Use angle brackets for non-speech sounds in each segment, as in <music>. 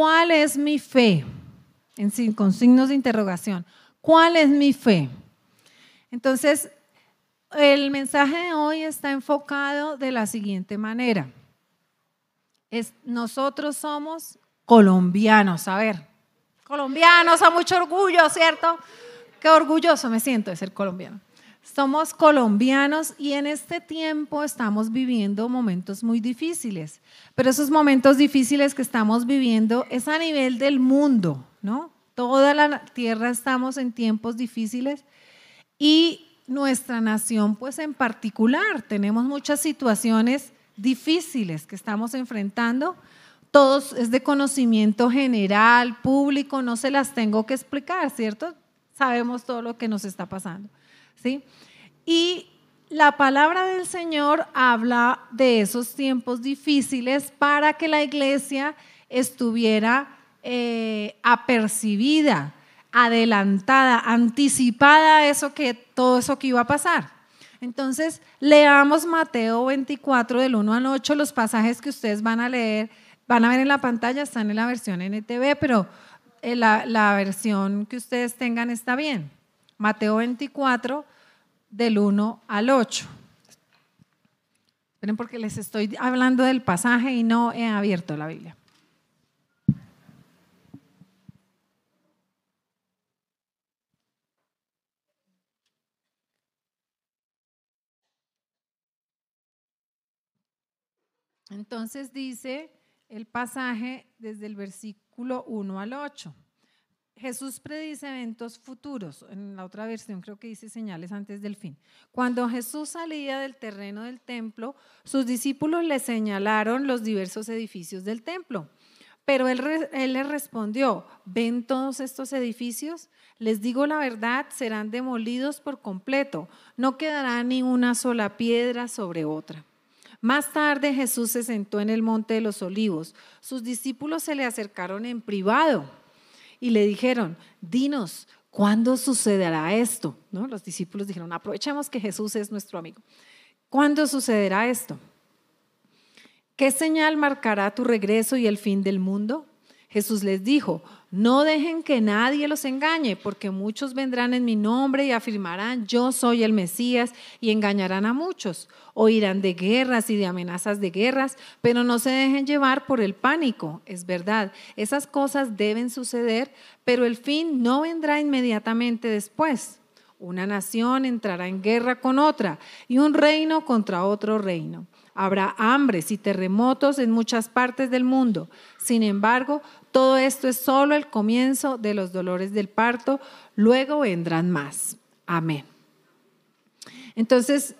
¿cuál es mi fe? En, con signos de interrogación. ¿Cuál es mi fe? Entonces, el mensaje de hoy está enfocado de la siguiente manera. Es, nosotros somos colombianos, a ver, colombianos a mucho orgullo, ¿cierto? Qué orgulloso me siento de ser colombiano. Somos colombianos y en este tiempo estamos viviendo momentos muy difíciles, pero esos momentos difíciles que estamos viviendo es a nivel del mundo, ¿no? Toda la tierra estamos en tiempos difíciles y nuestra nación, pues en particular, tenemos muchas situaciones difíciles que estamos enfrentando. Todos es de conocimiento general, público, no se las tengo que explicar, ¿cierto? Sabemos todo lo que nos está pasando, ¿sí? Y la palabra del Señor habla de esos tiempos difíciles para que la iglesia estuviera eh, apercibida, adelantada, anticipada a eso que, todo eso que iba a pasar. Entonces, leamos Mateo 24 del 1 al 8, los pasajes que ustedes van a leer, van a ver en la pantalla, están en la versión NTV, pero eh, la, la versión que ustedes tengan está bien. Mateo 24 del 1 al 8. Esperen porque les estoy hablando del pasaje y no he abierto la Biblia. Entonces dice el pasaje desde el versículo 1 al 8. Jesús predice eventos futuros. En la otra versión creo que dice señales antes del fin. Cuando Jesús salía del terreno del templo, sus discípulos le señalaron los diversos edificios del templo. Pero él, él les respondió, ¿ven todos estos edificios? Les digo la verdad, serán demolidos por completo. No quedará ni una sola piedra sobre otra. Más tarde Jesús se sentó en el monte de los olivos. Sus discípulos se le acercaron en privado y le dijeron, dinos, ¿cuándo sucederá esto? ¿No? Los discípulos dijeron, aprovechemos que Jesús es nuestro amigo. ¿Cuándo sucederá esto? ¿Qué señal marcará tu regreso y el fin del mundo? Jesús les dijo, no dejen que nadie los engañe, porque muchos vendrán en mi nombre y afirmarán, yo soy el Mesías, y engañarán a muchos. Oirán de guerras y de amenazas de guerras, pero no se dejen llevar por el pánico. Es verdad, esas cosas deben suceder, pero el fin no vendrá inmediatamente después. Una nación entrará en guerra con otra y un reino contra otro reino. Habrá hambres y terremotos en muchas partes del mundo. Sin embargo, todo esto es solo el comienzo de los dolores del parto, luego vendrán más. Amén. Entonces,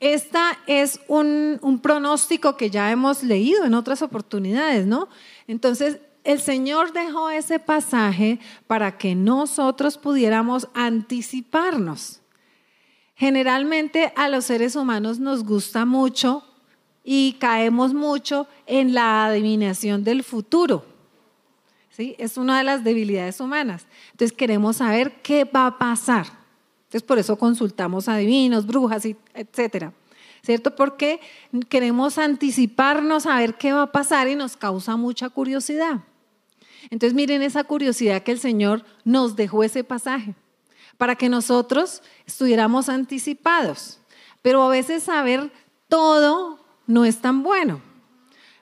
esta es un, un, pronóstico que ya hemos leído en otras oportunidades, ¿no? Entonces, el Señor dejó ese pasaje para que nosotros pudiéramos anticiparnos. Generalmente a los seres humanos nos gusta mucho y caemos mucho en la adivinación del futuro. ¿Sí? Es una de las debilidades humanas. Entonces queremos saber qué va a pasar. Entonces por eso consultamos adivinos, brujas, etcétera. ¿Cierto? Porque queremos anticiparnos a ver qué va a pasar y nos causa mucha curiosidad. Entonces miren esa curiosidad que el Señor nos dejó ese pasaje para que nosotros estuviéramos anticipados. Pero a veces saber todo no es tan bueno.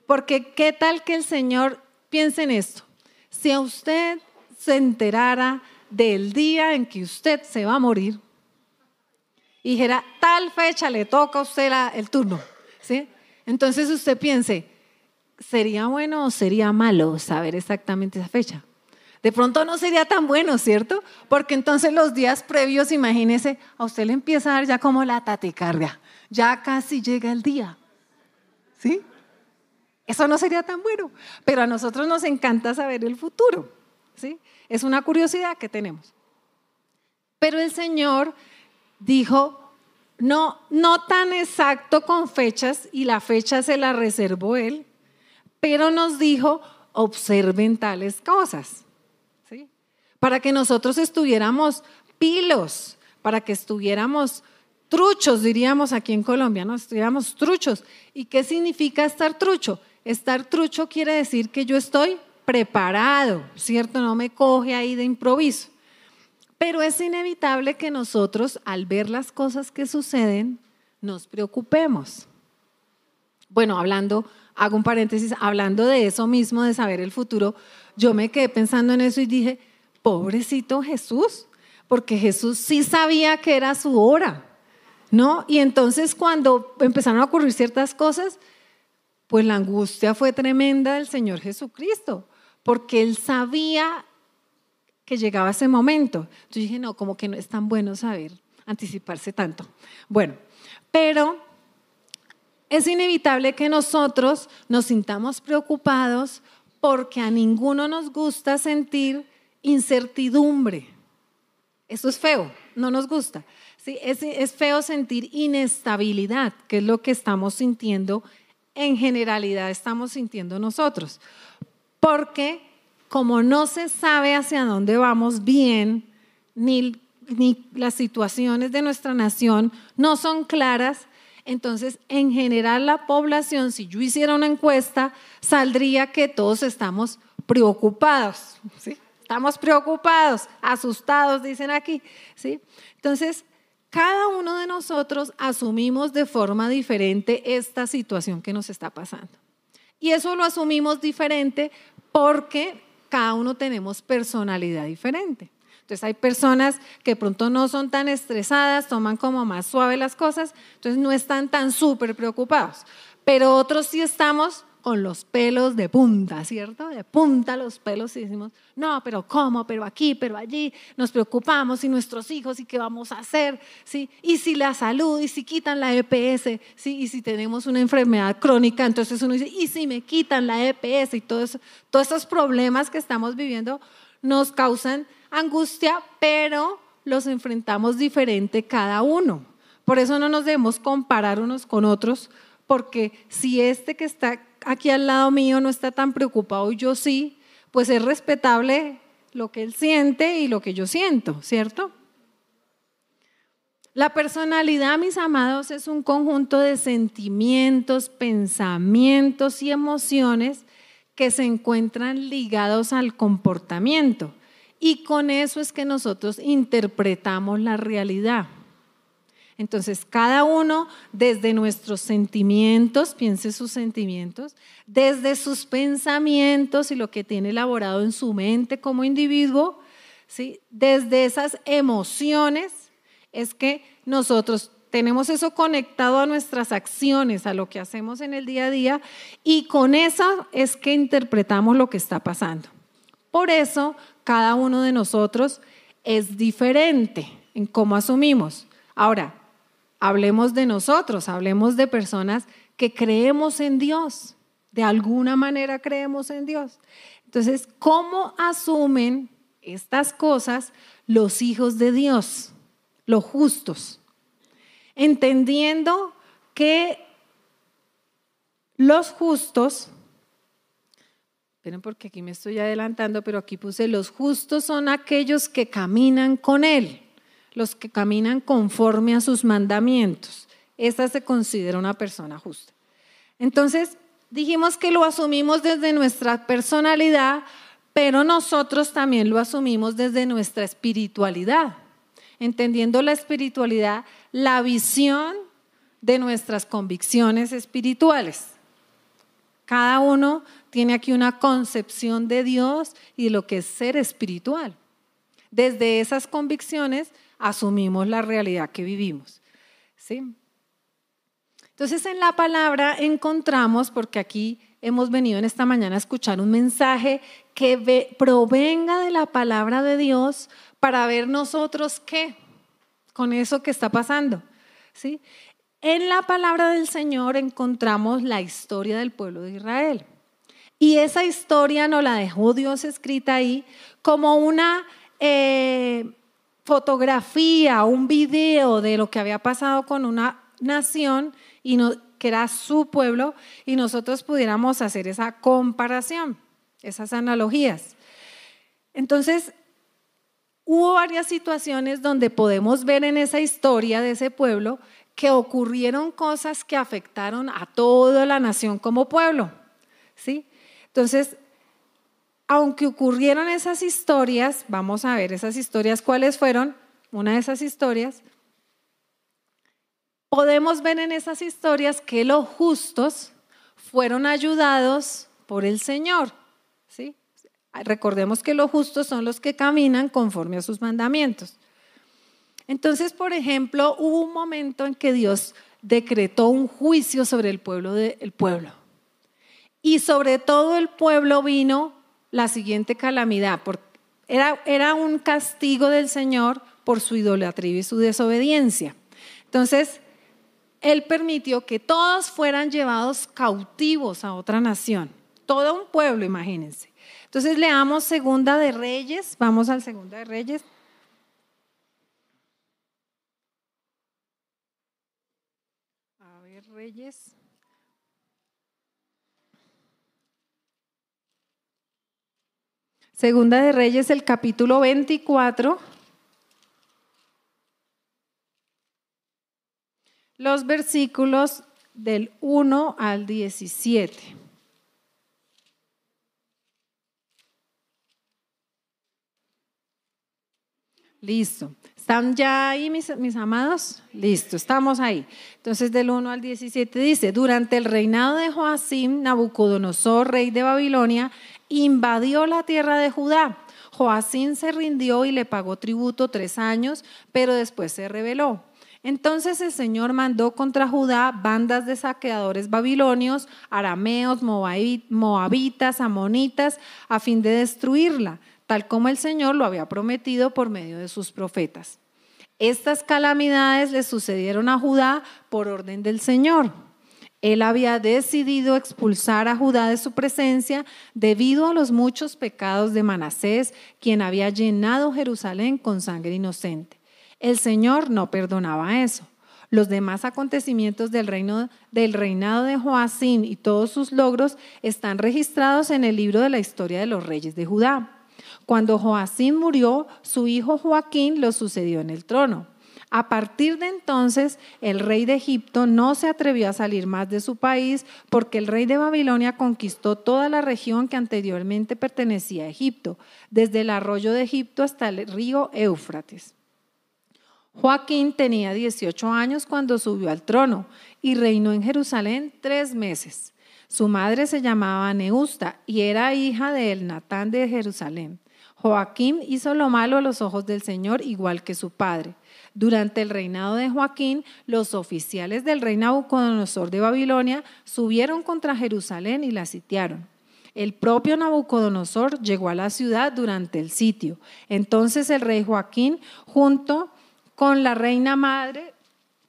Porque qué tal que el Señor piense en esto. Si a usted se enterara del día en que usted se va a morir y dijera, tal fecha le toca a usted el turno, ¿sí? Entonces usted piense, ¿sería bueno o sería malo saber exactamente esa fecha? De pronto no sería tan bueno, ¿cierto? Porque entonces los días previos, imagínese, a usted le empieza a dar ya como la taticardia, ya casi llega el día. ¿Sí? Eso no sería tan bueno, pero a nosotros nos encanta saber el futuro. ¿Sí? Es una curiosidad que tenemos. Pero el Señor dijo, no, no tan exacto con fechas, y la fecha se la reservó Él, pero nos dijo, observen tales cosas. ¿Sí? Para que nosotros estuviéramos pilos, para que estuviéramos truchos, diríamos aquí en Colombia, ¿no? Estuviéramos truchos. ¿Y qué significa estar trucho? Estar trucho quiere decir que yo estoy preparado, ¿cierto? No me coge ahí de improviso. Pero es inevitable que nosotros, al ver las cosas que suceden, nos preocupemos. Bueno, hablando, hago un paréntesis, hablando de eso mismo, de saber el futuro, yo me quedé pensando en eso y dije, pobrecito Jesús, porque Jesús sí sabía que era su hora, ¿no? Y entonces cuando empezaron a ocurrir ciertas cosas, pues la angustia fue tremenda del Señor Jesucristo, porque él sabía que llegaba ese momento. Yo dije, no, como que no es tan bueno saber anticiparse tanto. Bueno, pero es inevitable que nosotros nos sintamos preocupados porque a ninguno nos gusta sentir incertidumbre. Eso es feo, no nos gusta. Sí, es, feo sentir inestabilidad, que es lo que estamos sintiendo en generalidad, estamos sintiendo nosotros. Porque como no se sabe hacia dónde vamos bien, ni, ni las situaciones de nuestra nación no son claras, entonces en general la población, si yo hiciera una encuesta, saldría que todos estamos preocupados, ¿sí? Estamos preocupados, asustados, dicen aquí, ¿sí? Entonces, cada uno de nosotros asumimos de forma diferente esta situación que nos está pasando. Y eso lo asumimos diferente porque cada uno tenemos personalidad diferente. Entonces hay personas que pronto no son tan estresadas, toman como más suave las cosas, entonces no están tan súper preocupados. Pero otros sí estamos con los pelos de punta, ¿cierto? De punta los pelos y decimos, no, pero ¿cómo? Pero aquí, pero allí, nos preocupamos y nuestros hijos y qué vamos a hacer, ¿sí? Y si la salud, y si quitan la EPS, ¿sí? Y si tenemos una enfermedad crónica, entonces uno dice, y si me quitan la EPS y todo eso, todos esos problemas que estamos viviendo nos causan angustia, pero los enfrentamos diferente cada uno. Por eso no nos debemos comparar unos con otros, porque si este que está aquí al lado mío no está tan preocupado yo sí, pues es respetable lo que él siente y lo que yo siento, ¿cierto? La personalidad, mis amados, es un conjunto de sentimientos, pensamientos y emociones que se encuentran ligados al comportamiento. Y con eso es que nosotros interpretamos la realidad. Entonces, cada uno desde nuestros sentimientos, piense sus sentimientos, desde sus pensamientos y lo que tiene elaborado en su mente como individuo, ¿sí? desde esas emociones, es que nosotros tenemos eso conectado a nuestras acciones, a lo que hacemos en el día a día, y con eso es que interpretamos lo que está pasando. Por eso, cada uno de nosotros es diferente en cómo asumimos. Ahora, hablemos de nosotros, hablemos de personas que creemos en Dios, de alguna manera creemos en Dios. Entonces, ¿cómo asumen estas cosas los hijos de Dios, los justos? Entendiendo que los justos, esperen porque aquí me estoy adelantando, pero aquí puse, los justos son aquellos que caminan con Él los que caminan conforme a sus mandamientos. Esta se considera una persona justa. Entonces, dijimos que lo asumimos desde nuestra personalidad, pero nosotros también lo asumimos desde nuestra espiritualidad. Entendiendo la espiritualidad, la visión de nuestras convicciones espirituales. Cada uno tiene aquí una concepción de Dios y de lo que es ser espiritual. Desde esas convicciones asumimos la realidad que vivimos. ¿sí? Entonces en la palabra encontramos, porque aquí hemos venido en esta mañana a escuchar un mensaje que provenga de la palabra de Dios para ver nosotros qué con eso que está pasando. ¿sí? En la palabra del Señor encontramos la historia del pueblo de Israel. Y esa historia nos la dejó Dios escrita ahí como una eh, fotografía, un video de lo que había pasado con una nación y que era su pueblo y nosotros pudiéramos hacer esa comparación, esas analogías. Entonces, hubo varias situaciones donde podemos ver en esa historia de ese pueblo que ocurrieron cosas que afectaron a toda la nación como pueblo. ¿sí? Entonces, aunque ocurrieron esas historias, vamos a ver esas historias cuáles fueron, una de esas historias, podemos ver en esas historias que los justos fueron ayudados por el Señor. ¿sí? Recordemos que los justos son los que caminan conforme a sus mandamientos. Entonces, por ejemplo, hubo un momento en que Dios decretó un juicio sobre el pueblo pueblo. Y sobre todo el pueblo vino la siguiente calamidad. Era, un castigo del Señor por su idolatría y su desobediencia. Entonces, Él permitió que todos fueran llevados cautivos a otra nación. Todo un pueblo, imagínense. Entonces leamos Segunda de Reyes. Vamos al Segunda de Reyes. A ver, Reyes. Segunda de Reyes, el capítulo 24. Los versículos del 1 al 17. Listo. ¿Están ya ahí, mis, mis, amados? Listo, estamos ahí. Entonces, del 1 al 17 dice, durante el reinado de Joacim, Nabucodonosor, rey de Babilonia, invadió la tierra de Judá. Joacín se rindió y le pagó tributo tres años, pero después se rebeló. Entonces el Señor mandó contra Judá bandas de saqueadores babilonios, arameos, moabitas, amonitas, a fin de destruirla, tal como el Señor lo había prometido por medio de sus profetas. Estas calamidades le sucedieron a Judá por orden del Señor. Él había decidido expulsar a Judá de su presencia debido a los muchos pecados de Manasés, quien había llenado Jerusalén con sangre inocente. El Señor no perdonaba eso. Los demás acontecimientos del, reinado de Joacín y todos sus logros están registrados en el libro de la historia de los reyes de Judá. Cuando Joacín murió, su hijo Joaquín lo sucedió en el trono. A partir de entonces, el rey de Egipto no se atrevió a salir más de su país porque el rey de Babilonia conquistó toda la región que anteriormente pertenecía a Egipto, desde el arroyo de Egipto hasta el río Éufrates. Joaquín tenía 18 años cuando subió al trono y reinó en Jerusalén tres meses. Su madre se llamaba Neusta y era hija de Elnatán de Jerusalén. Joaquín hizo lo malo a los ojos del Señor igual que su padre. Durante el reinado de Joaquín, los oficiales del rey Nabucodonosor de Babilonia subieron contra Jerusalén y la sitiaron. El propio Nabucodonosor llegó a la ciudad durante el sitio. Entonces el rey Joaquín, junto con la reina madre,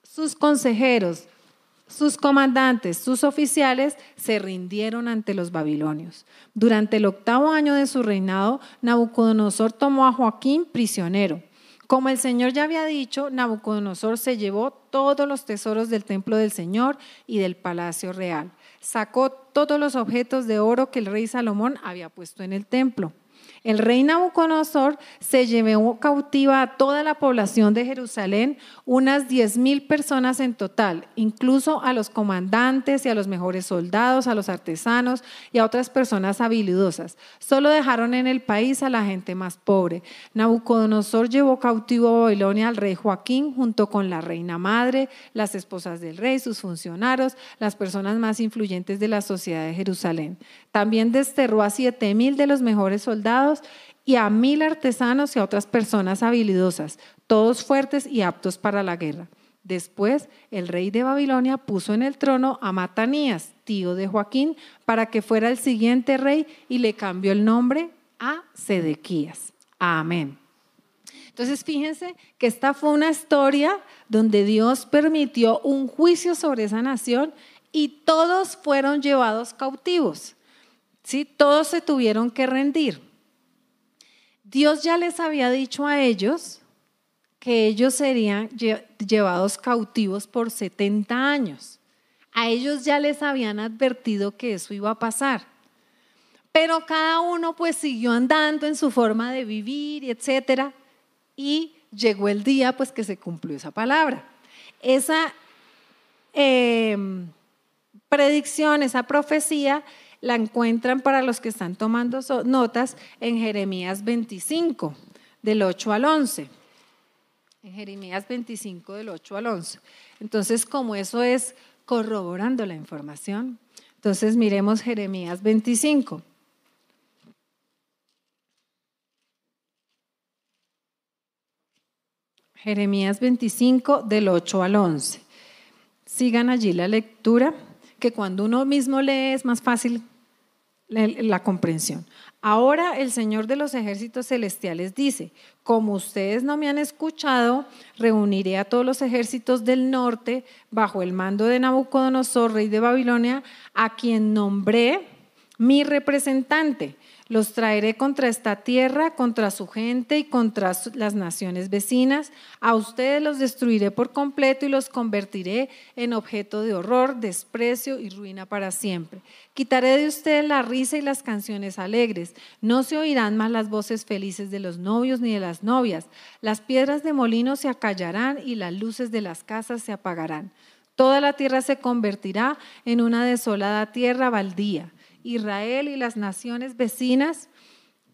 sus consejeros, sus comandantes, sus oficiales se rindieron ante los babilonios. Durante el octavo año de su reinado, Nabucodonosor tomó a Joaquín prisionero como el Señor ya había dicho, Nabucodonosor se llevó todos los tesoros del templo del Señor y del palacio real. Sacó todos los objetos de oro que el rey Salomón había puesto en el templo. El rey Nabucodonosor se llevó cautiva a toda la población de Jerusalén, unas diez mil personas en total, incluso a los comandantes y a los mejores soldados, a los artesanos y a otras personas habilidosas. Solo dejaron en el país a la gente más pobre. Nabucodonosor llevó cautivo a Babilonia al rey Joaquín junto con la reina madre, las esposas del rey, sus funcionarios, las personas más influyentes de la sociedad de Jerusalén. También desterró a siete mil de los mejores soldados y a mil artesanos y a otras personas habilidosas, todos fuertes y aptos para la guerra. Después, el rey de Babilonia puso en el trono a Matanías, tío de Joaquín, para que fuera el siguiente rey y le cambió el nombre a Sedequías. Amén. Entonces, fíjense que esta fue una historia donde Dios permitió un juicio sobre esa nación y todos fueron llevados cautivos. ¿Sí? Todos se tuvieron que rendir. Dios ya les había dicho a ellos que ellos serían llevados cautivos por 70 años. A ellos ya les habían advertido que eso iba a pasar. Pero cada uno pues siguió andando en su forma de vivir, etcétera, y llegó el día pues que se cumplió esa palabra. Esa em, predicción, esa profecía la encuentran para los que están tomando notas en Jeremías 25, del 8 al 11. En Jeremías 25, del 8 al 11. Entonces, como eso es corroborando la información, entonces miremos Jeremías 25. Jeremías 25 del 8 al 11. Sigan allí la lectura, que cuando uno mismo lee es más fácil la comprensión. Ahora el Señor de los ejércitos celestiales dice, como ustedes no me han escuchado, reuniré a todos los ejércitos del norte bajo el mando de Nabucodonosor, rey de Babilonia, a quien nombré mi representante los traeré contra esta tierra, contra su gente y contra las naciones vecinas. A ustedes los destruiré por completo y los convertiré en objeto de horror, desprecio y ruina para siempre. Quitaré de ustedes la risa y las canciones alegres. No se oirán más las voces felices de los novios ni de las novias. Las piedras de molino se acallarán y las luces de las casas se apagarán. Toda la tierra se convertirá en una desolada tierra baldía Israel y las naciones vecinas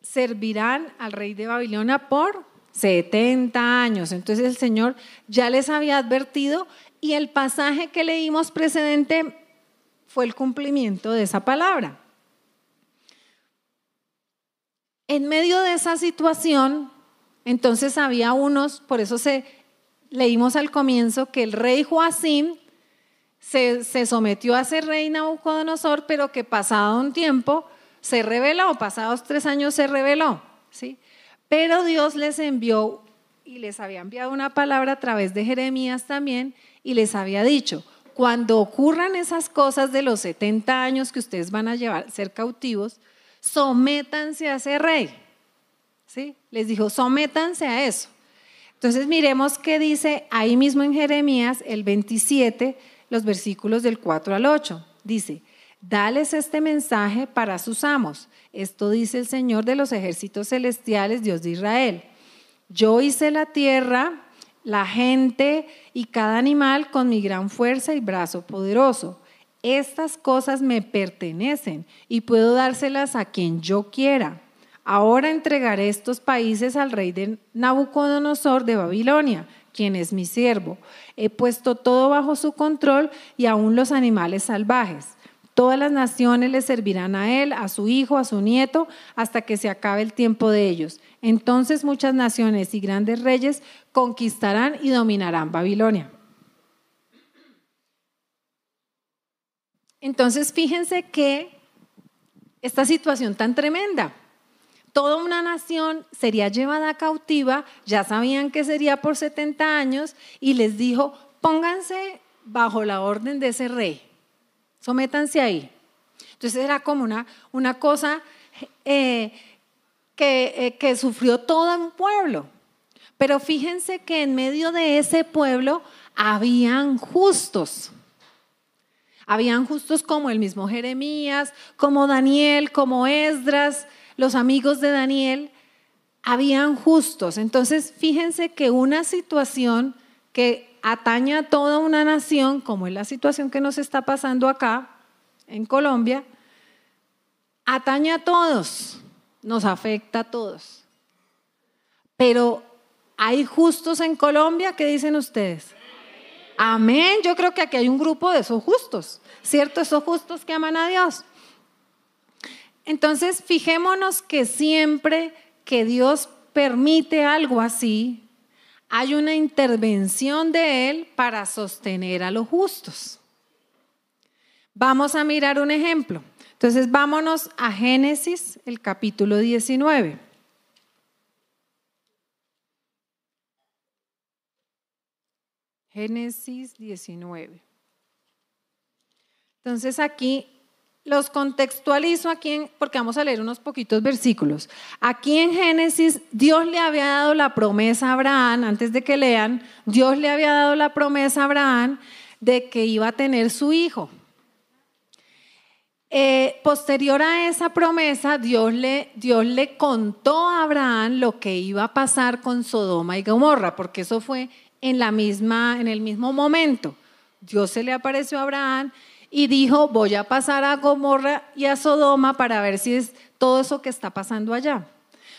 servirán al rey de Babilonia por 70 años. Entonces el Señor ya les había advertido y el pasaje que leímos precedente fue el cumplimiento de esa palabra. En medio de esa situación, entonces había unos, por eso se leímos al comienzo que el rey Joacim se, sometió a ser rey Nabucodonosor, pero que pasado un tiempo se reveló, pasados tres años se reveló, ¿sí? Pero Dios les envió y les había enviado una palabra a través de Jeremías también y les había dicho, cuando ocurran esas cosas de los 70 años que ustedes van a llevar ser cautivos, sométanse a ese rey. ¿Sí? Les dijo, sométanse a eso. Entonces miremos qué dice ahí mismo en Jeremías el 27 los versículos del 4 al 8. Dice, dales este mensaje para sus amos. Esto dice el Señor de los ejércitos celestiales, Dios de Israel. Yo hice la tierra, la gente y cada animal con mi gran fuerza y brazo poderoso. Estas cosas me pertenecen y puedo dárselas a quien yo quiera. Ahora entregaré estos países al rey de Nabucodonosor de Babilonia, quien es mi siervo. He puesto todo bajo su control y aún los animales salvajes. Todas las naciones le servirán a él, a su hijo, a su nieto, hasta que se acabe el tiempo de ellos. Entonces muchas naciones y grandes reyes conquistarán y dominarán Babilonia. Entonces fíjense que esta situación tan tremenda, toda una nación sería llevada cautiva, ya sabían que sería por 70 años, y les dijo, pónganse bajo la orden de ese rey, sométanse ahí. Entonces era como una, una cosa eh, que, eh, que sufrió todo un pueblo. Pero fíjense que en medio de ese pueblo habían justos. Habían justos como el mismo Jeremías, como Daniel, como Esdras, los amigos de Daniel, habían justos. Entonces, fíjense que una situación que atañe a toda una nación, como es la situación que nos está pasando acá en Colombia, atañe a todos, nos afecta a todos. Pero hay justos en Colombia, ¿qué dicen ustedes? Amén. Yo creo que aquí hay un grupo de esos justos, ¿cierto? Esos justos que aman a Dios. Entonces, fijémonos que siempre que Dios permite algo así, hay una intervención de Él para sostener a los justos. Vamos a mirar un ejemplo. Entonces, vámonos a Génesis, el capítulo 19. Génesis 19. Entonces aquí los contextualizo aquí porque vamos a leer unos poquitos versículos. Aquí en Génesis, Dios le había dado la promesa a Abraham, antes de que lean, Dios le había dado la promesa a Abraham de que iba a tener su hijo. Eh, posterior a esa promesa, Dios le, Dios le contó a Abraham lo que iba a pasar con Sodoma y Gomorra, porque eso fue en, la misma, en el mismo momento. Dios se le apareció a Abraham y dijo, voy a pasar a Gomorra y a Sodoma para ver si es todo eso que está pasando allá.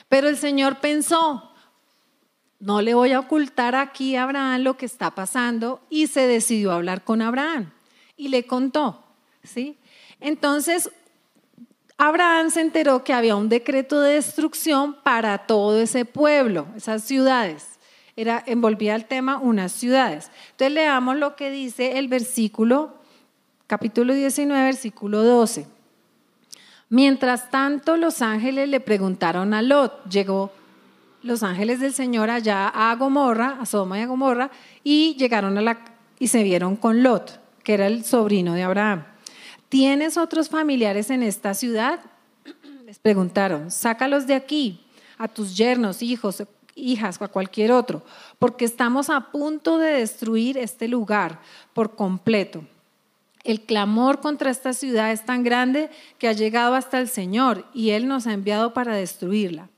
Pero el Señor pensó, no le voy a ocultar aquí a Abraham lo que está pasando y se decidió a hablar con Abraham y le contó, ¿sí? Entonces, Abraham se enteró que había un decreto de destrucción para todo ese pueblo, esas ciudades. Era, envolvía el tema unas ciudades. Entonces leamos lo que dice el versículo, capítulo 19, versículo 12. Mientras tanto, los ángeles le preguntaron a Lot, llegó los ángeles del Señor allá a Gomorra, a Sodoma y a Gomorra, y llegaron a la y se vieron con Lot, que era el sobrino de Abraham. ¿Tienes otros familiares en esta ciudad? <clears throat> Les preguntaron, sácalos de aquí, a tus yernos, hijos, hijas o a cualquier otro, porque estamos a punto de destruir este lugar por completo. El clamor contra esta ciudad es tan grande que ha llegado hasta el Señor y Él nos ha enviado para destruirla.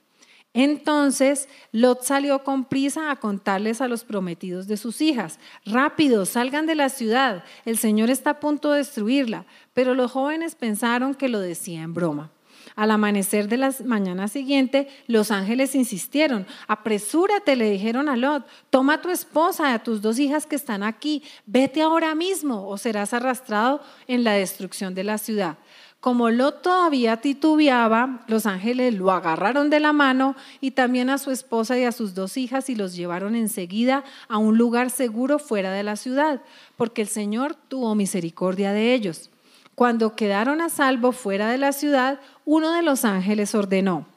Entonces Lot salió con prisa a contarles a los prometidos de sus hijas, rápido, salgan de la ciudad, el Señor está a punto de destruirla. Pero los jóvenes pensaron que lo decía en broma. Al amanecer de la mañana siguiente, los ángeles insistieron, apresúrate, le dijeron a Lot, toma a tu esposa y a tus dos hijas que están aquí, vete ahora mismo o serás arrastrado en la destrucción de la ciudad. Como Lot todavía titubeaba, los ángeles lo agarraron de la mano y también a su esposa y a sus dos hijas y los llevaron enseguida a un lugar seguro fuera de la ciudad, porque el Señor tuvo misericordia de ellos. Cuando quedaron a salvo fuera de la ciudad, uno de los ángeles ordenó,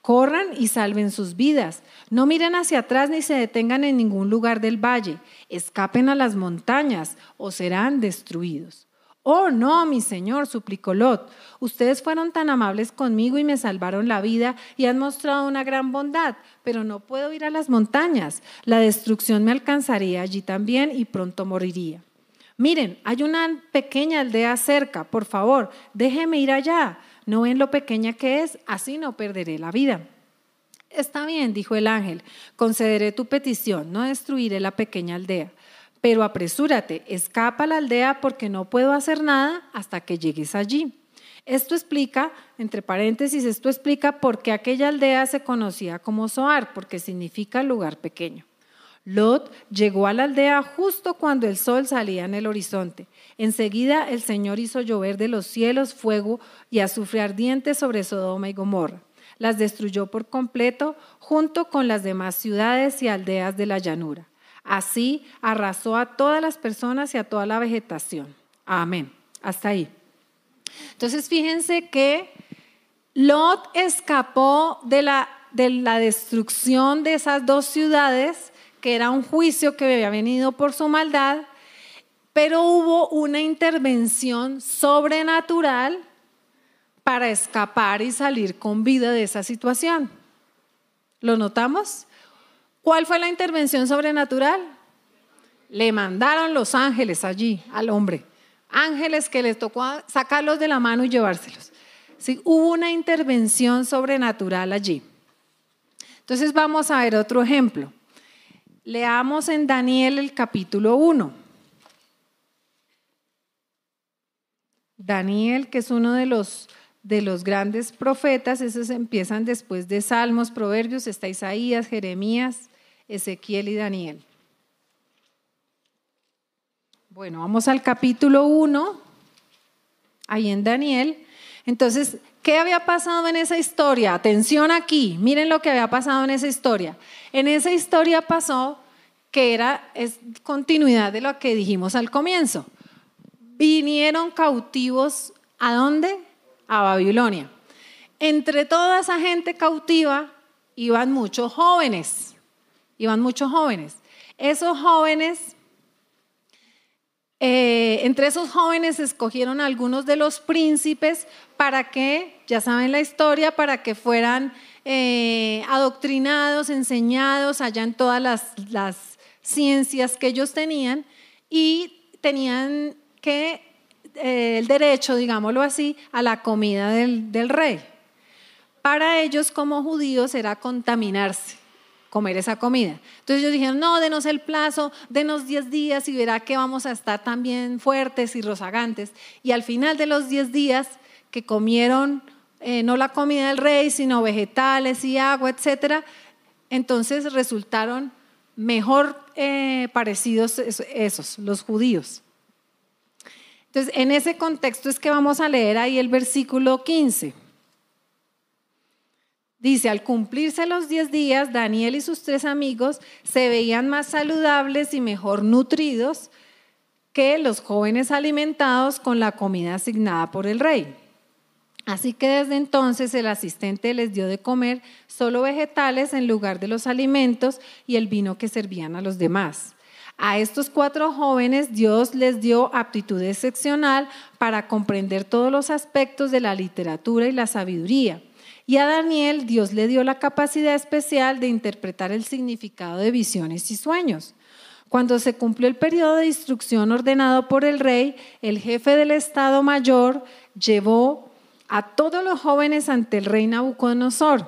corran y salven sus vidas, no miren hacia atrás ni se detengan en ningún lugar del valle, escapen a las montañas o serán destruidos. Oh, no, mi señor, suplicó Lot, ustedes fueron tan amables conmigo y me salvaron la vida y han mostrado una gran bondad, pero no puedo ir a las montañas. La destrucción me alcanzaría allí también y pronto moriría. Miren, hay una pequeña aldea cerca, por favor, déjeme ir allá. ¿No ven lo pequeña que es? Así no perderé la vida. Está bien, dijo el ángel, concederé tu petición, no destruiré la pequeña aldea. Pero apresúrate, escapa a la aldea porque no puedo hacer nada hasta que llegues allí. Esto explica, entre paréntesis, esto explica por qué aquella aldea se conocía como Zoar, porque significa lugar pequeño. Lot llegó a la aldea justo cuando el sol salía en el horizonte. Enseguida el Señor hizo llover de los cielos fuego y azufre ardiente sobre Sodoma y Gomorra. Las destruyó por completo junto con las demás ciudades y aldeas de la llanura. Así arrasó a todas las personas y a toda la vegetación. Amén. Hasta ahí. Entonces fíjense que Lot escapó de la, de la destrucción de esas dos ciudades, que era un juicio que había venido por su maldad, pero hubo una intervención sobrenatural para escapar y salir con vida de esa situación. ¿Lo notamos? ¿Cuál fue la intervención sobrenatural? Le mandaron los ángeles allí al hombre. Ángeles que les tocó sacarlos de la mano y llevárselos. Sí, hubo una intervención sobrenatural allí. Entonces vamos a ver otro ejemplo. Leamos en Daniel el capítulo 1. Daniel, que es uno de los de los grandes profetas, esos empiezan después de Salmos, Proverbios, está Isaías, Jeremías, Ezequiel y Daniel. Bueno, vamos al capítulo 1, ahí en Daniel. Entonces, ¿qué había pasado en esa historia? Atención aquí, miren lo que había pasado en esa historia. En esa historia pasó que era es continuidad de lo que dijimos al comienzo. Vinieron cautivos a dónde? A Babilonia. Entre toda esa gente cautiva iban muchos jóvenes iban muchos jóvenes. Esos jóvenes, eh, entre esos jóvenes escogieron algunos de los príncipes para que, ya saben la historia, para que fueran eh, adoctrinados, enseñados allá en todas las, ciencias que ellos tenían y tenían que eh, el derecho, digámoslo así, a la comida del, rey. Para ellos como judíos era contaminarse comer esa comida. Entonces ellos dijeron, no, denos el plazo, denos 10 días y verá que vamos a estar también fuertes y rozagantes. Y al final de los 10 días que comieron eh, no la comida del rey, sino vegetales y agua, etcétera, entonces resultaron mejor eh, parecidos esos, los judíos. Entonces, en ese contexto es que vamos a leer ahí el versículo 15. Dice, al cumplirse los 10 días, Daniel y sus tres amigos se veían más saludables y mejor nutridos que los jóvenes alimentados con la comida asignada por el rey. Así que desde entonces el asistente les dio de comer solo vegetales en lugar de los alimentos y el vino que servían a los demás. A estos cuatro jóvenes Dios les dio aptitud excepcional para comprender todos los aspectos de la literatura y la sabiduría. Y a Daniel Dios le dio la capacidad especial de interpretar el significado de visiones y sueños. Cuando se cumplió el periodo de instrucción ordenado por el rey, el jefe del Estado Mayor llevó a todos los jóvenes ante el rey Nabucodonosor.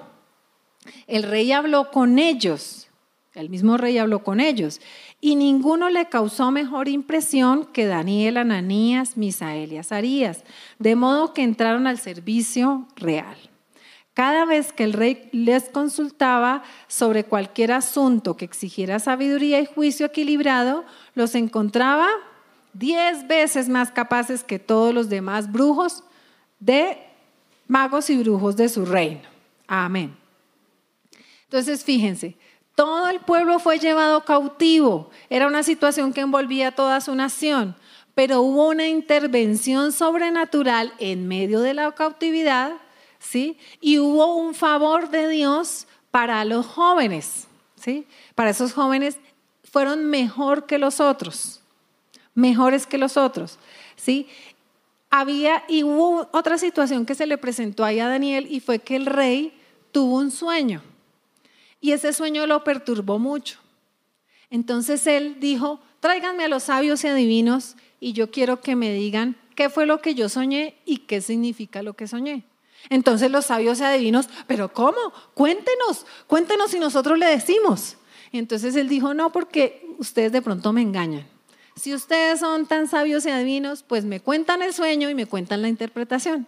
El rey habló con ellos, el mismo rey habló con ellos, y ninguno le causó mejor impresión que Daniel, Ananías, Misael y Azarías, de modo que entraron al servicio real. Cada vez que el rey les consultaba sobre cualquier asunto que exigiera sabiduría y juicio equilibrado, los encontraba diez veces más capaces que todos los demás brujos de magos y brujos de su reino. Amén. Entonces, fíjense, todo el pueblo fue llevado cautivo. Era una situación que envolvía a toda su nación, pero hubo una intervención sobrenatural en medio de la cautividad ¿sí? Y hubo un favor de Dios para los jóvenes, ¿sí? Para esos jóvenes fueron mejor que los otros, mejores que los otros, ¿sí? Había y hubo otra situación que se le presentó ahí a Daniel y fue que el rey tuvo un sueño y ese sueño lo perturbó mucho. Entonces él dijo, tráiganme a los sabios y adivinos y yo quiero que me digan qué fue lo que yo soñé y qué significa lo que soñé. Entonces los sabios y adivinos, pero ¿cómo? Cuéntenos, cuéntenos si nosotros le decimos. Entonces él dijo, no, porque ustedes de pronto me engañan. Si ustedes son tan sabios y adivinos, pues me cuentan el sueño y me cuentan la interpretación.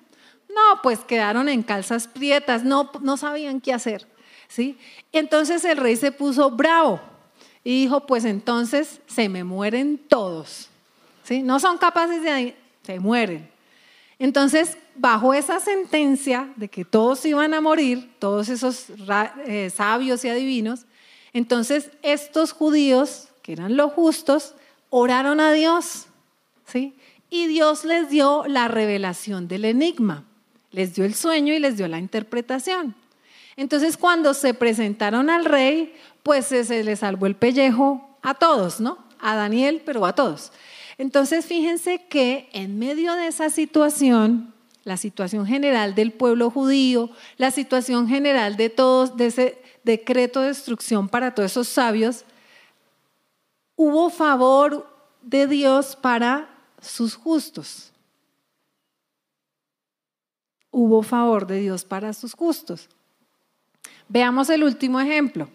No, pues quedaron en calzas prietas, no, no sabían qué hacer. ¿sí? Entonces el rey se puso bravo y dijo, pues entonces se me mueren todos. ¿sí? No son capaces de... se mueren. Entonces, bajo esa sentencia de que todos iban a morir, todos esos eh, sabios y adivinos, entonces estos judíos, que eran los justos, oraron a Dios, ¿sí? Y Dios les dio la revelación del enigma, les dio el sueño y les dio la interpretación. Entonces, cuando se presentaron al rey, pues se les salvó el pellejo a todos, ¿no? A Daniel, pero a todos. Entonces, fíjense que en medio de esa situación, la situación general del pueblo judío, la situación general de todos, de ese decreto de destrucción para todos esos sabios, hubo favor de Dios para sus justos. Hubo favor de Dios para sus justos. Veamos el último ejemplo.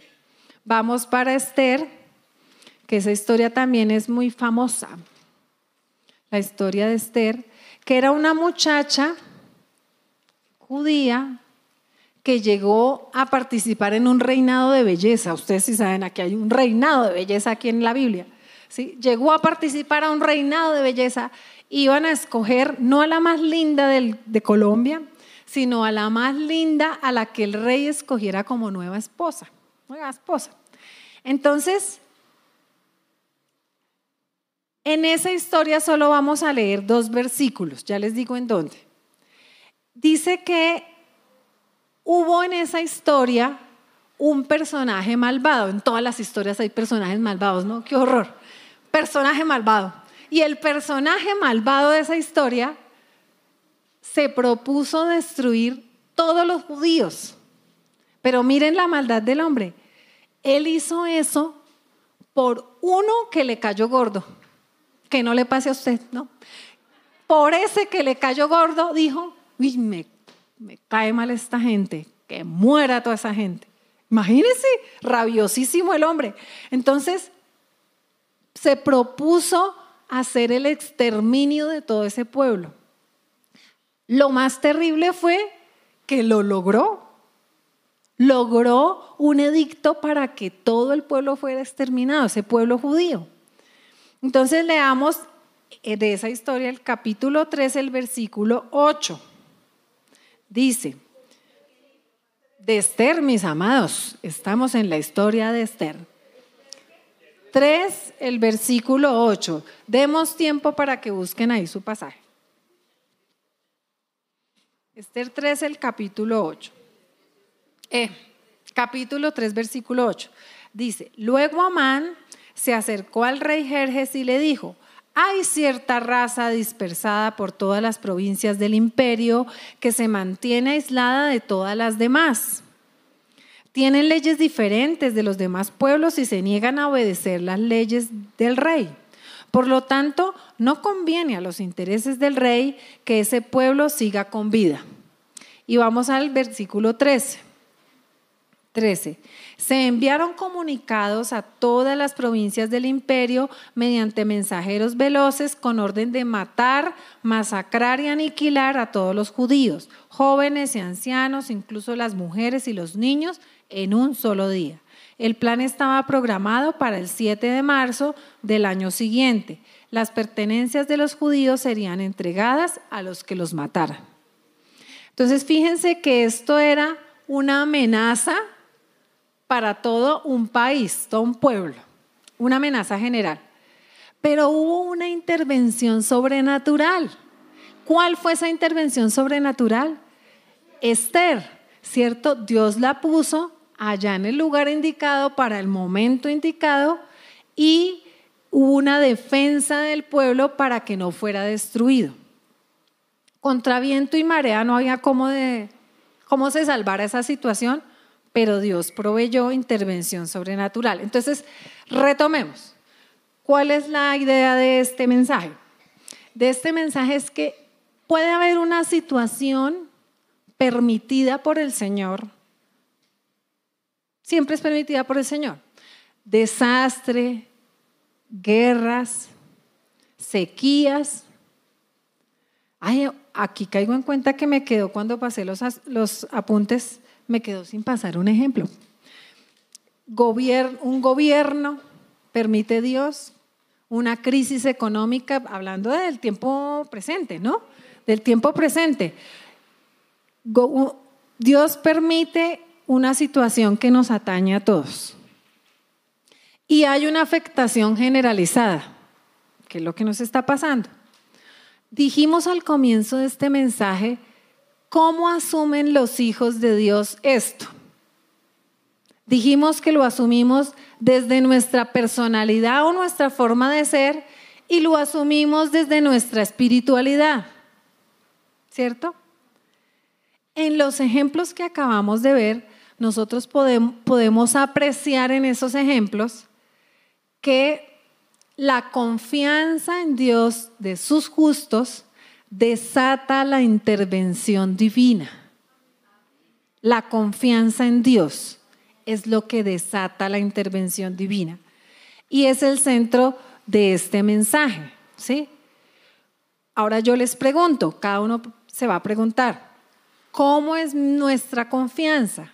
Vamos para Esther, que esa historia también es muy famosa. La historia de Esther que era una muchacha judía que llegó a participar en un reinado de belleza. Ustedes sí saben, aquí hay un reinado de belleza aquí en la Biblia. ¿sí? Llegó a participar a un reinado de belleza. Iban a escoger no a la más linda de Colombia, sino a la más linda a la que el rey escogiera como nueva esposa. Nueva esposa. Entonces, en esa historia solo vamos a leer dos versículos, ya les digo en dónde. Dice que hubo en esa historia un personaje malvado. En todas las historias hay personajes malvados, ¿no? Qué horror. Personaje malvado. Y el personaje malvado de esa historia se propuso destruir todos los judíos. Pero miren la maldad del hombre. Él hizo eso por uno que le cayó gordo que no le pase a usted, ¿no? Por ese que le cayó gordo, dijo, uy, me, me cae mal esta gente, que muera toda esa gente. Imagínense, rabiosísimo el hombre. Entonces, se propuso hacer el exterminio de todo ese pueblo. Lo más terrible fue que lo logró. Logró un edicto para que todo el pueblo fuera exterminado, ese pueblo judío. Entonces leamos eh, de esa historia el capítulo 3, el versículo 8. Dice, de Esther, mis amados, estamos en la historia de Esther. 3, el versículo 8. Demos tiempo para que busquen ahí su pasaje. Esther 3, el capítulo 8. Eh, capítulo 3, versículo 8. Dice, luego Amán se acercó al rey Jerjes y le dijo, hay cierta raza dispersada por todas las provincias del imperio que se mantiene aislada de todas las demás. Tienen leyes diferentes de los demás pueblos y se niegan a obedecer las leyes del rey. Por lo tanto, no conviene a los intereses del rey que ese pueblo siga con vida. Y vamos al versículo 13. 13. Se enviaron comunicados a todas las provincias del imperio mediante mensajeros veloces con orden de matar, masacrar y aniquilar a todos los judíos, jóvenes y ancianos, incluso las mujeres y los niños, en un solo día. El plan estaba programado para el 7 de marzo del año siguiente. Las pertenencias de los judíos serían entregadas a los que los mataran. Entonces, fíjense que esto era una amenaza para todo un país, todo un pueblo, una amenaza general. Pero hubo una intervención sobrenatural. ¿Cuál fue esa intervención sobrenatural? Esther, ¿cierto? Dios la puso allá en el lugar indicado para el momento indicado y hubo una defensa del pueblo para que no fuera destruido. Contra viento y marea no había cómo, de, cómo se salvara esa situación pero Dios proveyó intervención sobrenatural. Entonces, retomemos. ¿Cuál es la idea de este mensaje? De este mensaje es que puede haber una situación permitida por el Señor. Siempre es permitida por el Señor. Desastre, guerras, sequías. Ay, aquí caigo en cuenta que me quedó cuando pasé los, los apuntes me quedó sin pasar un ejemplo. un gobierno permite Dios una crisis económica, hablando del tiempo presente, ¿no? Del tiempo presente. Dios permite una situación que nos atañe a todos. Y hay una afectación generalizada, que es lo que nos está pasando. Dijimos al comienzo de este mensaje ¿Cómo asumen los hijos de Dios esto? Dijimos que lo asumimos desde nuestra personalidad o nuestra forma de ser y lo asumimos desde nuestra espiritualidad. ¿Cierto? En los ejemplos que acabamos de ver, nosotros podemos, apreciar en esos ejemplos que la confianza en Dios de sus justos desata la intervención divina. La confianza en Dios es lo que desata la intervención divina. Y es el centro de este mensaje, ¿sí? Ahora yo les pregunto, cada uno se va a preguntar, ¿cómo es nuestra confianza?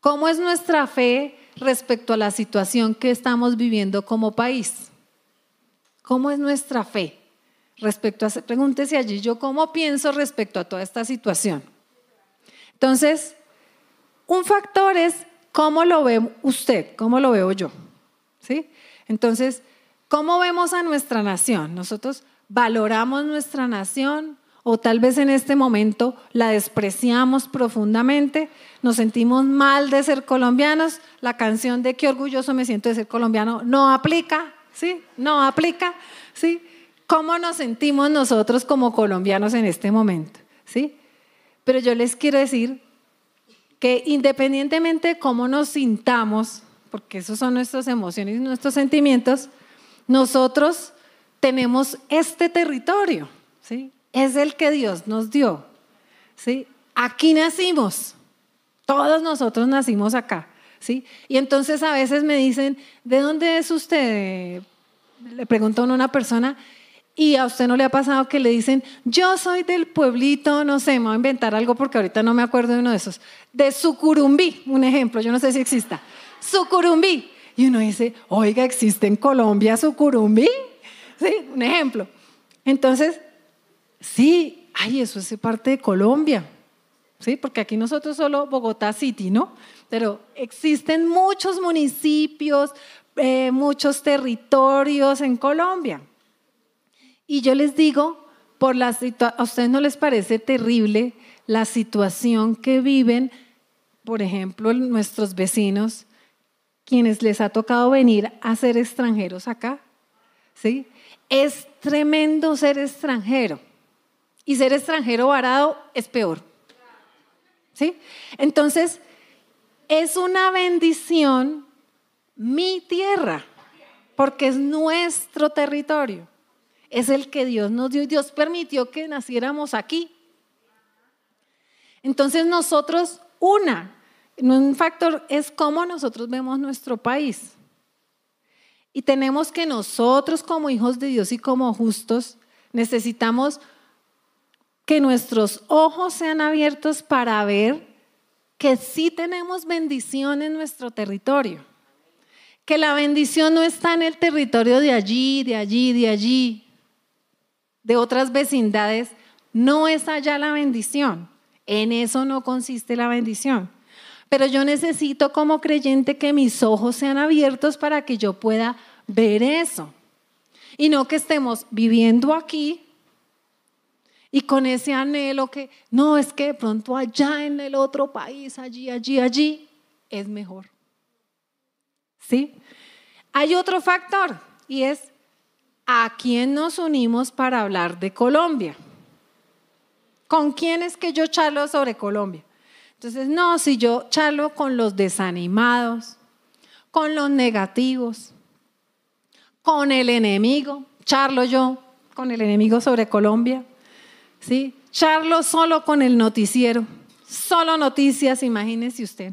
¿Cómo es nuestra fe respecto a la situación que estamos viviendo como país? ¿Cómo es nuestra fe? Respecto a, pregúntese allí yo cómo pienso respecto a toda esta situación. Entonces, un factor es cómo lo ve usted, cómo lo veo yo. ¿Sí? Entonces, ¿cómo vemos a nuestra nación? Nosotros valoramos nuestra nación o tal vez en este momento la despreciamos profundamente, nos sentimos mal de ser colombianos, la canción de qué orgulloso me siento de ser colombiano no aplica, ¿sí? No aplica, ¿sí? Cómo nos sentimos nosotros como colombianos en este momento, ¿sí? Pero yo les quiero decir que independientemente de cómo nos sintamos, porque esos son nuestras emociones y nuestros sentimientos, nosotros tenemos este territorio, ¿sí? Es el que Dios nos dio, ¿sí? Aquí nacimos, Todos nosotros nacimos acá, ¿sí? Y entonces a veces me dicen, ¿de dónde es usted? Le pregunto a una persona, y a usted no le ha pasado que le dicen, yo soy del pueblito, no sé, me voy a inventar algo porque ahorita no me acuerdo de uno de esos, de Sucurumbí, un ejemplo, yo no sé si exista. Sucurumbí. Y uno dice, oiga, ¿existe en Colombia Sucurumbí? Sí, un ejemplo. Entonces, sí, ay, eso es parte de Colombia. Sí, porque aquí nosotros solo Bogotá City, ¿no? Pero existen muchos municipios, eh, muchos territorios en Colombia. Y yo les digo, por la ¿a ustedes no les parece terrible la situación que viven, por ejemplo, nuestros vecinos, quienes les ha tocado venir a ser extranjeros acá? ¿Sí? Es tremendo ser extranjero. Y ser extranjero varado es peor. ¿Sí? Entonces, es una bendición mi tierra, porque es nuestro territorio es el que Dios nos dio y Dios permitió que naciéramos aquí. Entonces nosotros, una, un factor es cómo nosotros vemos nuestro país. Y tenemos que nosotros como hijos de Dios y como justos necesitamos que nuestros ojos sean abiertos para ver que sí tenemos bendición en nuestro territorio. Que la bendición no está en el territorio de allí, de allí, de allí, de otras vecindades, no es allá la bendición. En eso no consiste la bendición. Pero yo necesito como creyente que mis ojos sean abiertos para que yo pueda ver eso. Y no que estemos viviendo aquí y con ese anhelo que, no, es que de pronto allá en el otro país, allí, allí, allí, es mejor. ¿Sí? Hay otro factor y es ¿a quién nos unimos para hablar de Colombia? ¿Con quién es que yo charlo sobre Colombia? Entonces, no, si yo charlo con los desanimados, con los negativos, con el enemigo, charlo yo con el enemigo sobre Colombia, ¿sí? Charlo solo con el noticiero, solo noticias, imagínese usted,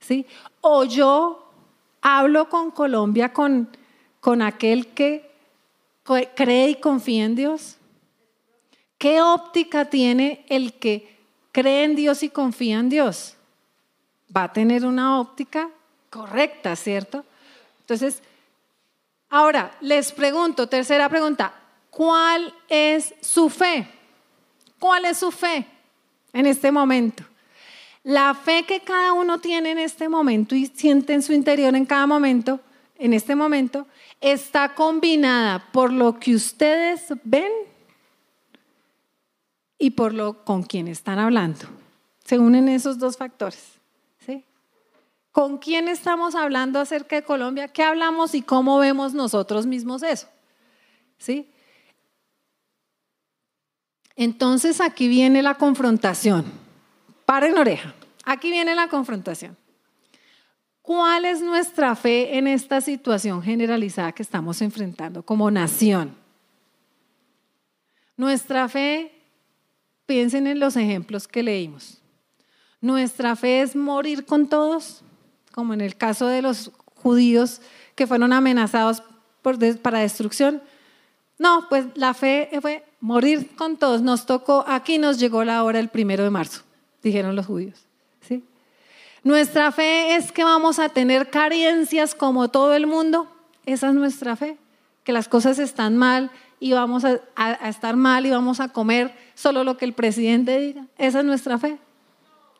¿sí? O yo hablo con Colombia con, con aquel que cree y confía en Dios? ¿Qué óptica tiene el que cree en Dios y confía en Dios? Va a tener una óptica correcta, ¿cierto? Entonces, ahora les pregunto, tercera pregunta, ¿cuál es su fe? ¿Cuál es su fe en este momento? La fe que cada uno tiene en este momento y siente en su interior en cada momento, en este momento, está combinada por lo que ustedes ven y por lo con quien están hablando. Se unen esos dos factores. ¿sí? ¿Con quién estamos hablando acerca de Colombia? ¿Qué hablamos y cómo vemos nosotros mismos eso? ¿Sí? Entonces aquí viene la confrontación. Paren oreja. Aquí viene la confrontación. ¿Cuál es nuestra fe en esta situación generalizada que estamos enfrentando como nación? Nuestra fe, piensen en los ejemplos que leímos. Nuestra fe es morir con todos, como en el caso de los judíos que fueron amenazados para destrucción. No, pues la fe fue morir con todos. Nos tocó, aquí nos llegó la hora el primero de marzo, dijeron los judíos. Nuestra fe es que vamos a tener carencias como todo el mundo. Esa es nuestra fe, que las cosas están mal y vamos a, estar mal y vamos a comer solo lo que el presidente diga. Esa es nuestra fe.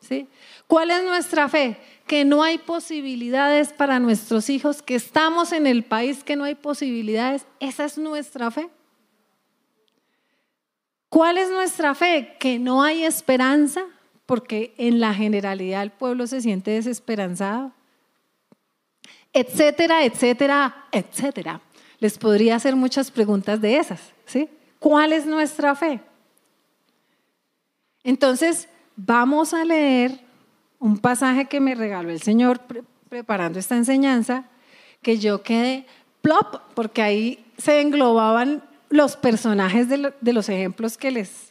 ¿Sí? ¿Cuál es nuestra fe? Que no hay posibilidades para nuestros hijos, que estamos en el país que no hay posibilidades. Esa es nuestra fe. ¿Cuál es nuestra fe? Que no hay esperanza porque en la generalidad el pueblo se siente desesperanzado, etcétera, etcétera, etcétera. Les podría hacer muchas preguntas de esas, ¿sí? ¿Cuál es nuestra fe? Entonces, vamos a leer un pasaje que me regaló el Señor preparando esta enseñanza, que yo quedé plop, porque ahí se englobaban los personajes de, los ejemplos que les,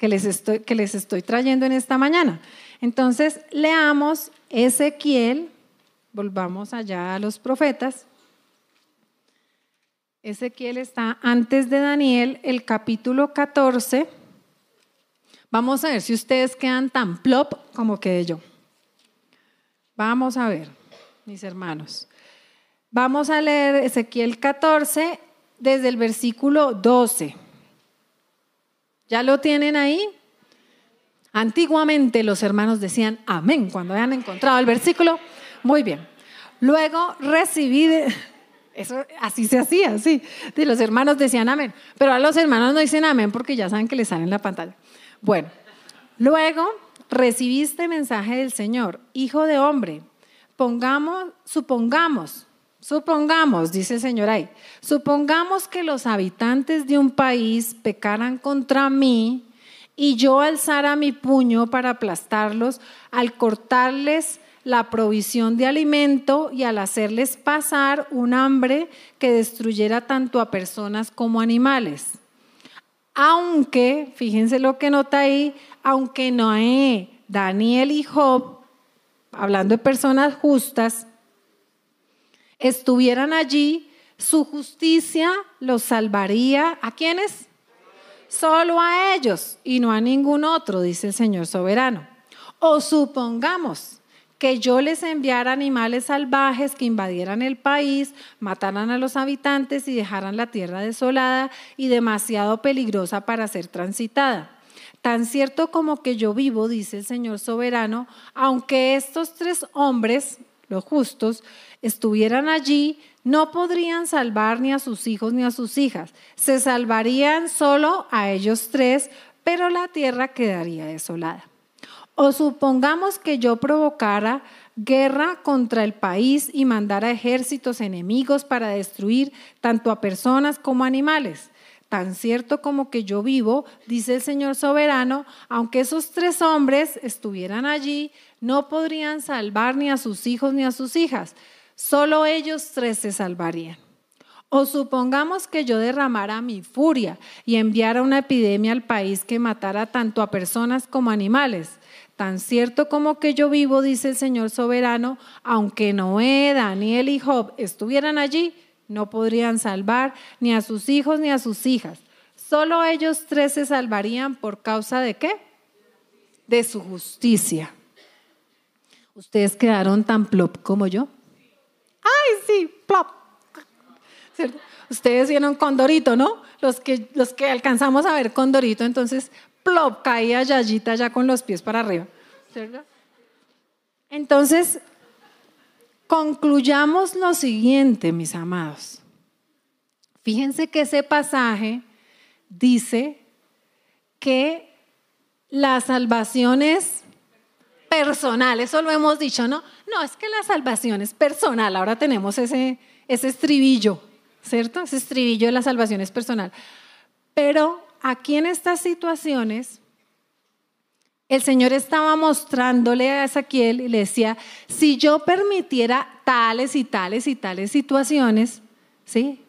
que les estoy, que les estoy trayendo en esta mañana. Entonces, leamos Ezequiel, volvamos allá a los profetas. Ezequiel está antes de Daniel, el capítulo 14. Vamos a ver si ustedes quedan tan plop como quedé yo. Vamos a ver, mis hermanos. Vamos a leer Ezequiel 14 desde el versículo 12. ¿Ya lo tienen ahí? Antiguamente los hermanos decían amén cuando habían encontrado el versículo. Muy bien. Luego recibí, <laughs> eso así se hacía, así. Y los hermanos decían amén. Pero a los hermanos no dicen amén porque ya saben que les sale en la pantalla. Bueno, luego recibiste mensaje del Señor, hijo de hombre. Pongamos, supongamos, supongamos, dice el Señor ahí, supongamos que los habitantes de un país pecaran contra mí y yo alzara mi puño para aplastarlos al cortarles la provisión de alimento y al hacerles pasar un hambre que destruyera tanto a personas como animales. Aunque, fíjense lo que nota ahí, aunque Noé, Daniel y Job, hablando de personas justas, estuvieran allí, su justicia los salvaría. ¿A quiénes? Solo a ellos y no a ningún otro, dice el Señor soberano. O supongamos que yo les enviara animales salvajes que invadieran el país, mataran a los habitantes y dejaran la tierra desolada y demasiado peligrosa para ser transitada. Tan cierto como que yo vivo, dice el Señor soberano, aunque estos tres hombres, los justos, estuvieran allí, no podrían salvar ni a sus hijos ni a sus hijas. Se salvarían solo a ellos tres, pero la tierra quedaría desolada. O supongamos que yo provocara guerra contra el país y mandara ejércitos enemigos para destruir tanto a personas como animales. Tan cierto como que yo vivo, dice el Señor soberano, aunque esos tres hombres estuvieran allí, no podrían salvar ni a sus hijos ni a sus hijas Solo ellos tres se salvarían. O supongamos que yo derramara mi furia y enviara una epidemia al país que matara tanto a personas como animales. Tan cierto como que yo vivo, dice el Señor soberano, aunque Noé, Daniel y Job estuvieran allí, no podrían salvar ni a sus hijos ni a sus hijas. Solo ellos tres se salvarían por causa de qué? De su justicia. Ustedes quedaron tan plop como yo. ¡Ay, sí! ¡Plop! Ustedes vieron Condorito, ¿no? Los que, los que alcanzamos a ver Condorito, entonces, plop, caía Yayita ya con los pies para arriba. Entonces, concluyamos lo siguiente, mis amados. Fíjense que ese pasaje dice que la salvación es personal, eso lo hemos dicho, ¿no? No, es que la salvación es personal, ahora tenemos ese, ese estribillo, ¿cierto? Ese estribillo de la salvación es personal. Pero aquí en estas situaciones, el Señor estaba mostrándole a Ezequiel y le decía, si yo permitiera tales y tales y tales situaciones, ¿sí?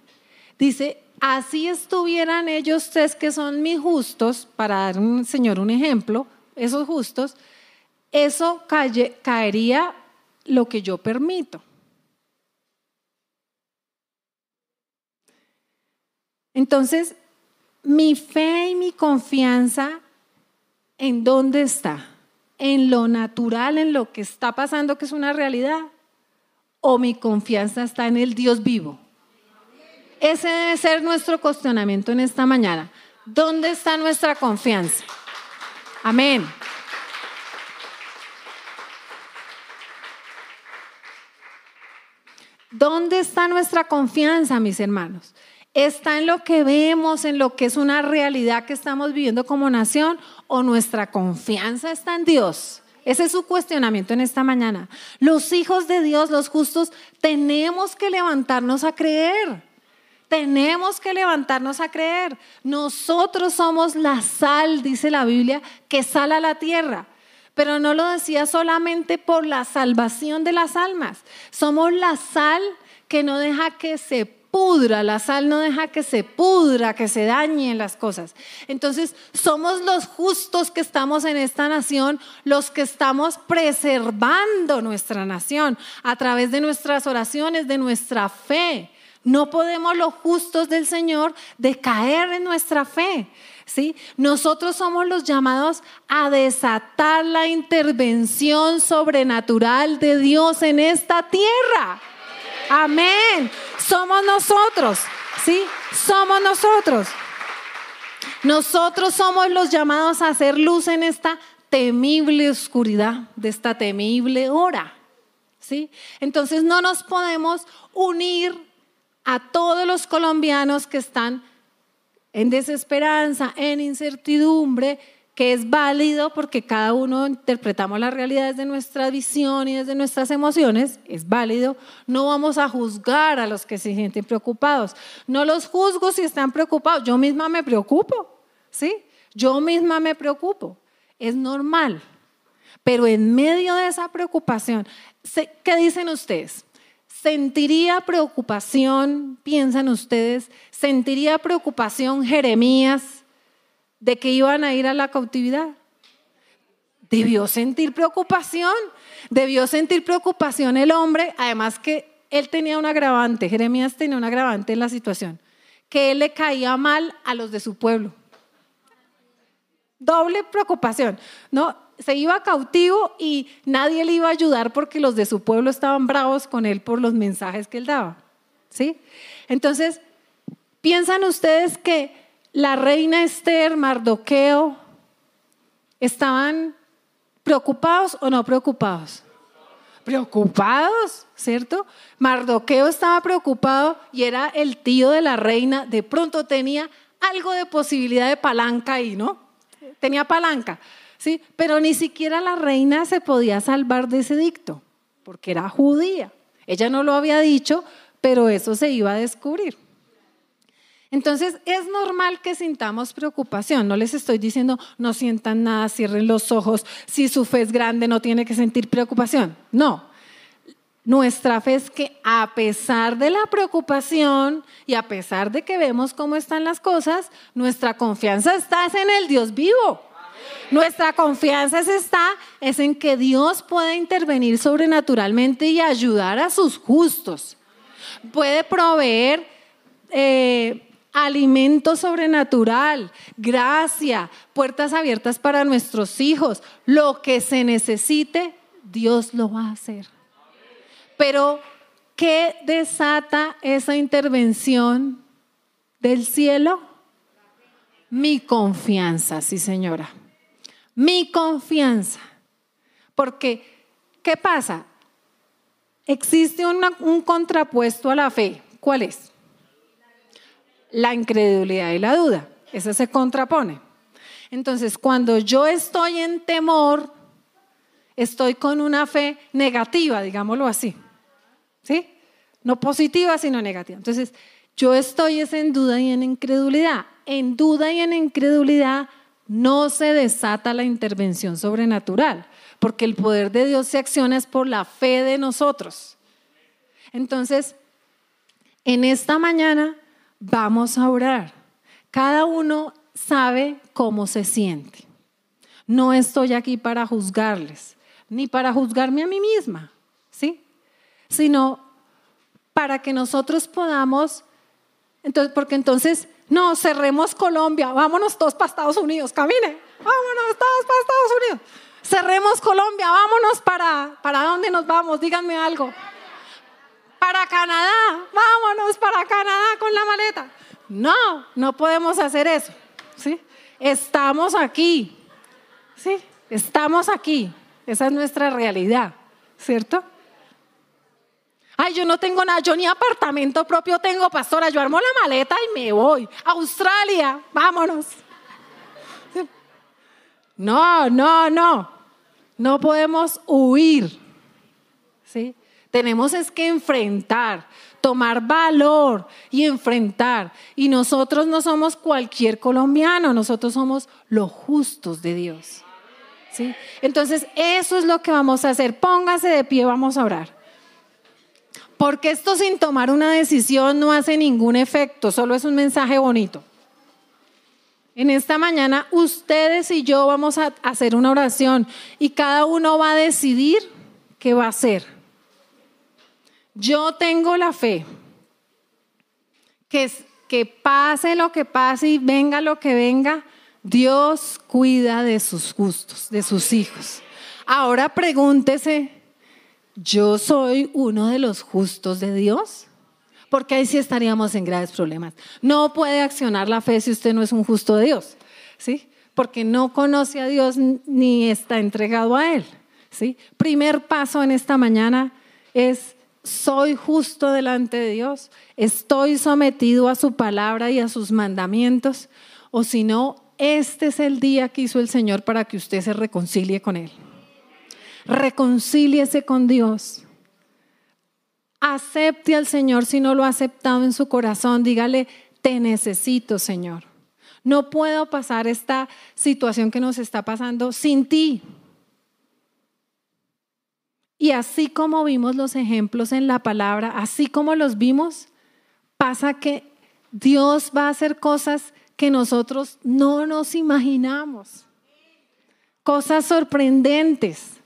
Dice, así estuvieran ellos tres que son mis justos, para dar un Señor un ejemplo, esos justos, eso caería lo que yo permito. Entonces, mi fe y mi confianza, ¿en dónde está? ¿En lo natural, en lo que está pasando, que es una realidad? ¿O mi confianza está en el Dios vivo? Ese debe ser nuestro cuestionamiento en esta mañana. ¿Dónde está nuestra confianza? Amén. ¿Dónde está nuestra confianza, mis hermanos? ¿Está en lo que vemos, en lo que es una realidad que estamos viviendo como nación o nuestra confianza está en Dios? Ese es su cuestionamiento en esta mañana. Los hijos de Dios, los justos, tenemos que levantarnos a creer. Tenemos que levantarnos a creer. Nosotros somos la sal, dice la Biblia, que sala la tierra pero no lo decía solamente por la salvación de las almas. Somos la sal que no deja que se pudra, la sal no deja que se pudra, que se dañen las cosas. Entonces, somos los justos que estamos en esta nación, los que estamos preservando nuestra nación a través de nuestras oraciones, de nuestra fe. No podemos los justos del Señor decaer en nuestra fe. ¿Sí? Nosotros somos los llamados a desatar la intervención sobrenatural de Dios en esta tierra. Amén. Somos nosotros. ¿Sí? Somos nosotros. Nosotros somos los llamados a hacer luz en esta temible oscuridad, de esta temible hora. ¿Sí? Entonces no nos podemos unir a todos los colombianos que están en desesperanza, en incertidumbre, que es válido porque cada uno interpretamos la realidad desde nuestra visión y desde nuestras emociones, es válido. No vamos a juzgar a los que se sienten preocupados. No los juzgo si están preocupados. Yo misma me preocupo, ¿sí? Yo misma me preocupo. Es normal. Pero en medio de esa preocupación, ¿qué dicen ustedes? ¿Sentiría preocupación, piensan ustedes, sentiría preocupación Jeremías de que iban a ir a la cautividad? Debió sentir preocupación, debió sentir preocupación el hombre, además que él tenía un agravante, Jeremías tenía un agravante en la situación, que él le caía mal a los de su pueblo. Doble preocupación, ¿no? se iba cautivo y nadie le iba a ayudar porque los de su pueblo estaban bravos con él por los mensajes que él daba. ¿Sí? Entonces, ¿piensan ustedes que la reina Esther, Mardoqueo, estaban preocupados o no preocupados? Preocupados, ¿cierto? Mardoqueo estaba preocupado y era el tío de la reina, de pronto tenía algo de posibilidad de palanca ahí, ¿no? Tenía palanca. ¿sí? Pero ni siquiera la reina se podía salvar de ese dicto, porque era judía. Ella no lo había dicho, pero eso se iba a descubrir. Entonces es normal que sintamos preocupación. No les estoy diciendo no sientan nada, cierren los ojos. Si su fe es grande no tiene que sentir preocupación. No. Nuestra fe es que a pesar de la preocupación y a pesar de que vemos cómo están las cosas, nuestra confianza está en el Dios vivo. Nuestra confianza es está, es en que Dios puede intervenir sobrenaturalmente y ayudar a sus justos. Puede proveer eh, alimento sobrenatural, gracia, puertas abiertas para nuestros hijos. Lo que se necesite, Dios lo va a hacer. Pero, ¿qué desata esa intervención del cielo? Mi confianza, sí señora mi confianza. Porque, ¿qué pasa? Existe un contrapuesto a la fe. ¿Cuál es? La incredulidad y la duda. Esa se contrapone. Entonces, cuando yo estoy en temor, estoy con una fe negativa, digámoslo así. ¿Sí? No positiva, sino negativa. Entonces, yo estoy en duda y en incredulidad. En duda y en incredulidad no se desata la intervención sobrenatural, porque el poder de Dios se acciona es por la fe de nosotros. Entonces, en esta mañana vamos a orar. Cada uno sabe cómo se siente. No estoy aquí para juzgarles, ni para juzgarme a mí misma. Sino para que nosotros podamos, entonces, porque entonces no, cerremos Colombia, vámonos todos para Estados Unidos, camine, vámonos todos para Estados Unidos. Cerremos Colombia, vámonos para, ¿para dónde nos vamos? Díganme algo. Para Canadá, vámonos para Canadá con la maleta. No, no podemos hacer eso. ¿sí? Estamos aquí. ¿sí? Estamos aquí. Esa es nuestra realidad, ¿cierto? Ay, yo no tengo nada, yo ni apartamento propio tengo, pastora. Yo armo la maleta y me voy. Australia, vámonos. No, no, no. No podemos huir. ¿Sí? Tenemos es que enfrentar, tomar valor y enfrentar. Y nosotros no somos cualquier colombiano, nosotros somos los justos de Dios. ¿Sí? Entonces, eso es lo que vamos a hacer. Póngase de pie, vamos a orar. Porque esto sin tomar una decisión no hace ningún efecto, solo es un mensaje bonito. En esta mañana ustedes y yo vamos a hacer una oración y cada uno va a decidir qué va a hacer. Yo tengo la fe que, que pase lo que pase y venga lo que venga, Dios cuida de sus gustos, de sus hijos. Ahora pregúntese, ¿yo soy uno de los justos de Dios? porque ahí sí estaríamos en graves problemas. No puede accionar la fe si usted no es un justo de Dios, ¿sí? Porque no conoce a Dios ni está entregado a Él, ¿sí? Primer paso en esta mañana es soy justo delante de Dios, estoy sometido a su palabra y a sus mandamientos, o si no, este es el día que hizo el Señor para que usted se reconcilie con Él. Reconcíliese con Dios. Acepte al Señor si no lo ha aceptado en su corazón. Dígale, te necesito, Señor. No puedo pasar esta situación que nos está pasando sin ti. Y así como vimos los ejemplos en la palabra, así como los vimos, pasa que Dios va a hacer cosas que nosotros no nos imaginamos. Cosas sorprendentes.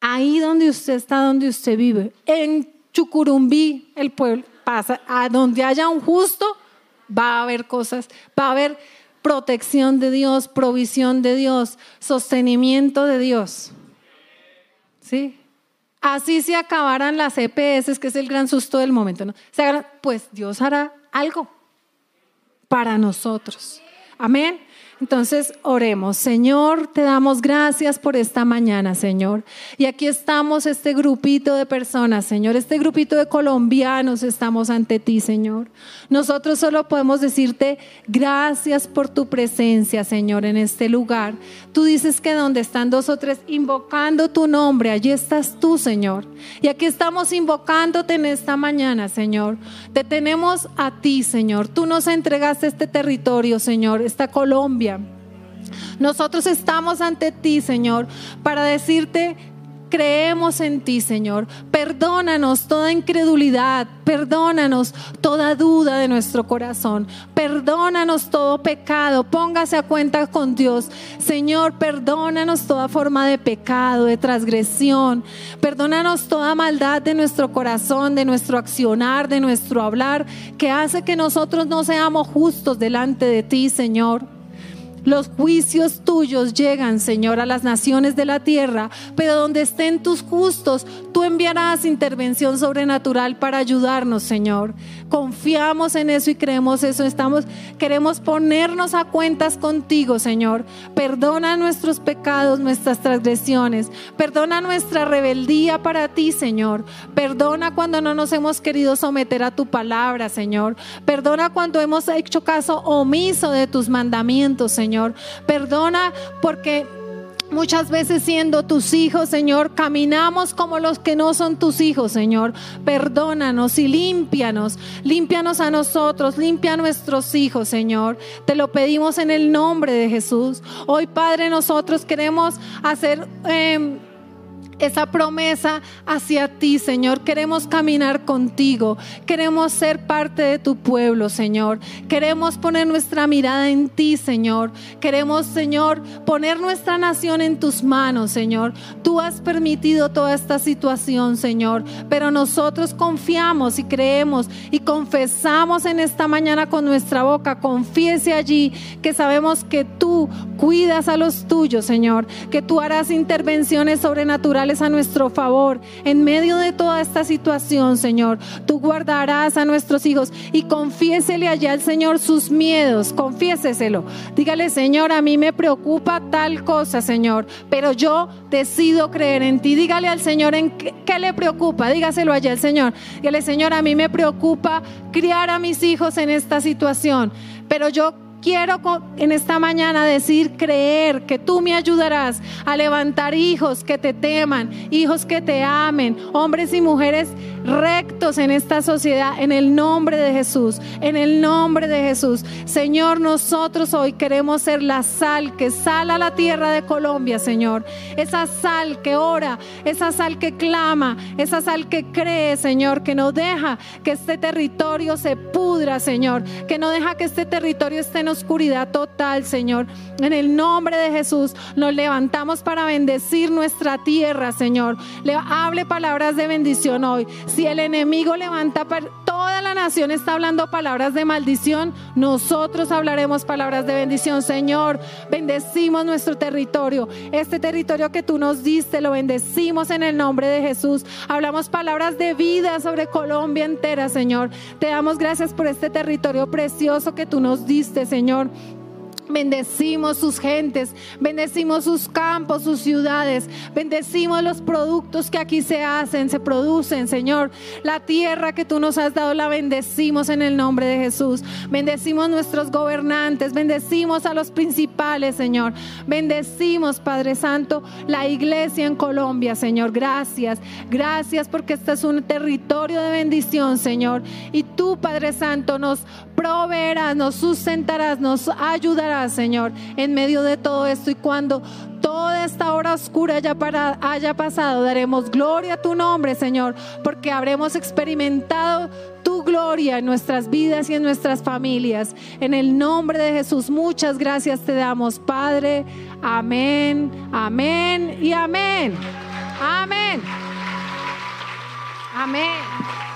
Ahí donde usted está, donde usted vive, en Chucurumbí, el pueblo pasa, a donde haya un justo, va a haber cosas, va a haber protección de Dios, provisión de Dios, sostenimiento de Dios. ¿Sí? Así se acabaran las EPS, que es el gran susto del momento, ¿no? Pues Dios hará algo para nosotros. Amén. Entonces oremos. Señor, te damos gracias por esta mañana, Señor. Y aquí estamos, este grupito de personas, Señor, este grupito de colombianos estamos ante ti, Señor. Nosotros solo podemos decirte gracias por tu presencia, Señor, en este lugar. Tú dices que donde están dos o tres invocando tu nombre, allí estás tú, Señor. Y aquí estamos invocándote en esta mañana, Señor. Te tenemos a ti, Señor. Tú nos entregaste este territorio, Señor, esta Colombia nosotros estamos ante ti, Señor, para decirte creemos en ti, Señor. Perdónanos toda incredulidad, perdónanos toda duda de nuestro corazón, perdónanos todo pecado, póngase a cuenta con Dios. Señor, perdónanos toda forma de pecado, de transgresión, perdónanos toda maldad de nuestro corazón, de nuestro accionar, de nuestro hablar, que hace que nosotros no seamos justos delante de ti, Señor. Los juicios tuyos llegan, Señor, a las naciones de la tierra, pero donde estén tus justos, tú enviarás intervención sobrenatural para ayudarnos, Señor. Confiamos en eso y creemos eso. Estamos queremos ponernos a cuentas contigo, Señor. Perdona nuestros pecados, nuestras transgresiones. Perdona nuestra rebeldía para ti, Señor. Perdona cuando no nos hemos querido someter a tu palabra, Señor. Perdona cuando hemos hecho caso omiso de tus mandamientos, Señor. Perdona porque Muchas veces siendo tus hijos, Señor, caminamos como los que no son tus hijos, Señor. Perdónanos y límpianos. Límpianos a nosotros, limpia a nuestros hijos, Señor. Te lo pedimos en el nombre de Jesús. Hoy, Padre, nosotros queremos hacer... Eh, esa promesa hacia ti, Señor. Queremos caminar contigo. Queremos ser parte de tu pueblo, Señor. Queremos poner nuestra mirada en ti, Señor. Queremos, Señor, poner nuestra nación en tus manos, Señor. Tú has permitido toda esta situación, Señor. Pero nosotros confiamos y creemos y confesamos en esta mañana con nuestra boca. Confiese allí que sabemos que tú cuidas a los tuyos, Señor. Que tú harás intervenciones sobrenaturales a nuestro favor. En medio de toda esta situación, Señor, tú guardarás a nuestros hijos y confiésele allá al Señor sus miedos, confiéseselo. Dígale, Señor, a mí me preocupa tal cosa, Señor, pero yo decido creer en ti. Dígale al Señor en qué, le preocupa, dígaselo allá al Señor. Dígale, Señor, a mí me preocupa criar a mis hijos en esta situación, pero yo quiero en esta mañana decir, creer que tú me ayudarás a levantar hijos que te teman, hijos que te amen, hombres y mujeres rectos en esta sociedad, en el nombre de Jesús, en el nombre de Jesús. Señor, nosotros hoy queremos ser la sal que sala la tierra de Colombia, Señor. Esa sal que ora, esa sal que clama, esa sal que cree, Señor, que no deja que este territorio se pudra, Señor, que no deja que este territorio esté en oscuridad total, Señor. En el nombre de Jesús nos levantamos para bendecir nuestra tierra, Señor. Le hable palabras de bendición hoy. Si el enemigo levanta, toda la nación está hablando palabras de maldición, nosotros hablaremos palabras de bendición, Señor. Bendecimos nuestro territorio, este territorio que tú nos diste, lo bendecimos en el nombre de Jesús. Hablamos palabras de vida sobre Colombia entera, Señor. Te damos gracias por este territorio precioso que tú nos diste, Señor. Bendecimos sus gentes, bendecimos sus campos, sus ciudades, bendecimos los productos que aquí se hacen, se producen, Señor. La tierra que tú nos has dado la bendecimos en el nombre de Jesús. Bendecimos nuestros gobernantes, bendecimos a los principales, Señor. Bendecimos, Padre Santo, la iglesia en Colombia, Señor. Gracias, gracias porque este es un territorio de bendición, Señor. Y tú, Padre Santo, nos proveerás, nos sustentarás, nos ayudarás, Señor, en medio de todo esto. Y cuando toda esta hora oscura haya, pasado, daremos gloria a tu nombre, Señor, porque habremos experimentado tu gloria en nuestras vidas y en nuestras familias. En el nombre de Jesús, muchas gracias te damos, Padre. Amén, amén y amén. Amén. Amén.